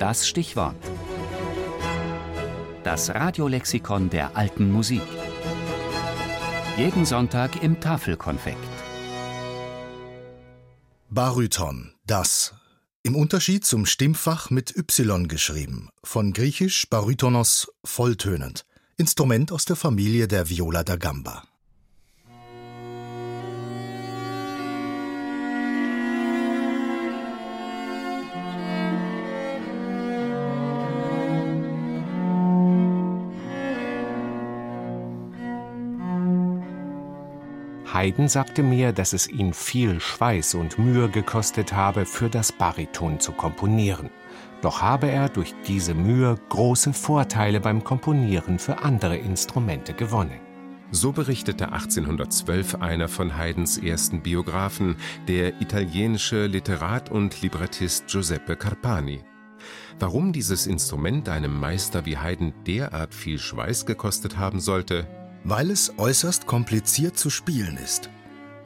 Das Stichwort. Das Radiolexikon der alten Musik. Jeden Sonntag im Tafelkonfekt. Baryton, das. Im Unterschied zum Stimmfach mit Y geschrieben, von griechisch Barytonos volltönend. Instrument aus der Familie der Viola da Gamba. Haydn sagte mir, dass es ihn viel Schweiß und Mühe gekostet habe, für das Bariton zu komponieren. Doch habe er durch diese Mühe große Vorteile beim Komponieren für andere Instrumente gewonnen. So berichtete 1812 einer von Haydns ersten Biografen, der italienische Literat und Librettist Giuseppe Carpani. Warum dieses Instrument einem Meister wie Haydn derart viel Schweiß gekostet haben sollte, weil es äußerst kompliziert zu spielen ist.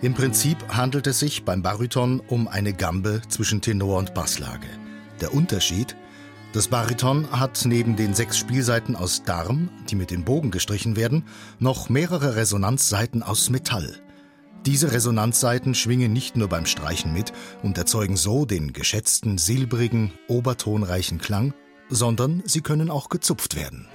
Im Prinzip handelt es sich beim Bariton um eine Gambe zwischen Tenor und Basslage. Der Unterschied? Das Bariton hat neben den sechs Spielseiten aus Darm, die mit dem Bogen gestrichen werden, noch mehrere Resonanzseiten aus Metall. Diese Resonanzseiten schwingen nicht nur beim Streichen mit und erzeugen so den geschätzten silbrigen, obertonreichen Klang, sondern sie können auch gezupft werden.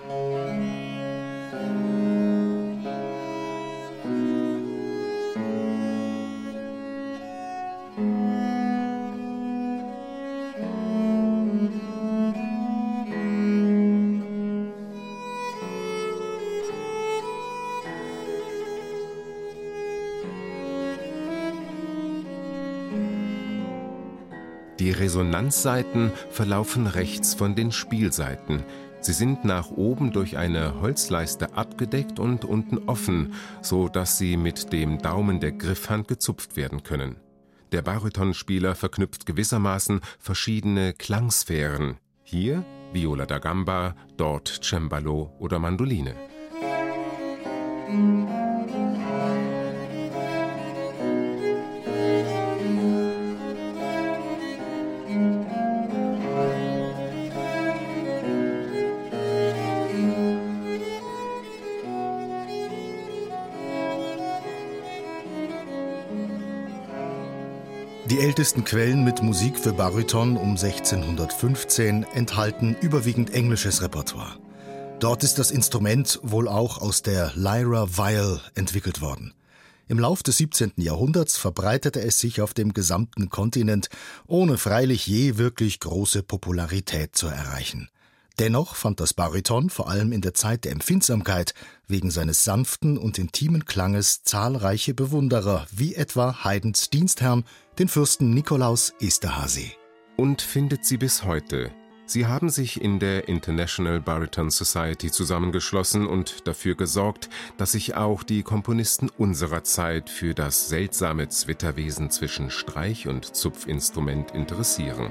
Die Resonanzseiten verlaufen rechts von den Spielseiten. Sie sind nach oben durch eine Holzleiste abgedeckt und unten offen, so dass sie mit dem Daumen der Griffhand gezupft werden können. Der Baritonspieler verknüpft gewissermaßen verschiedene Klangsphären. Hier Viola da Gamba, dort Cembalo oder Mandoline. Die ältesten Quellen mit Musik für Bariton um 1615 enthalten überwiegend englisches Repertoire. Dort ist das Instrument wohl auch aus der Lyra Viol entwickelt worden. Im Lauf des 17. Jahrhunderts verbreitete es sich auf dem gesamten Kontinent, ohne freilich je wirklich große Popularität zu erreichen. Dennoch fand das Bariton vor allem in der Zeit der Empfindsamkeit wegen seines sanften und intimen Klanges zahlreiche Bewunderer, wie etwa Haydns Dienstherrn, den Fürsten Nikolaus Esterhazy. Und findet sie bis heute. Sie haben sich in der International Bariton Society zusammengeschlossen und dafür gesorgt, dass sich auch die Komponisten unserer Zeit für das seltsame Zwitterwesen zwischen Streich- und Zupfinstrument interessieren.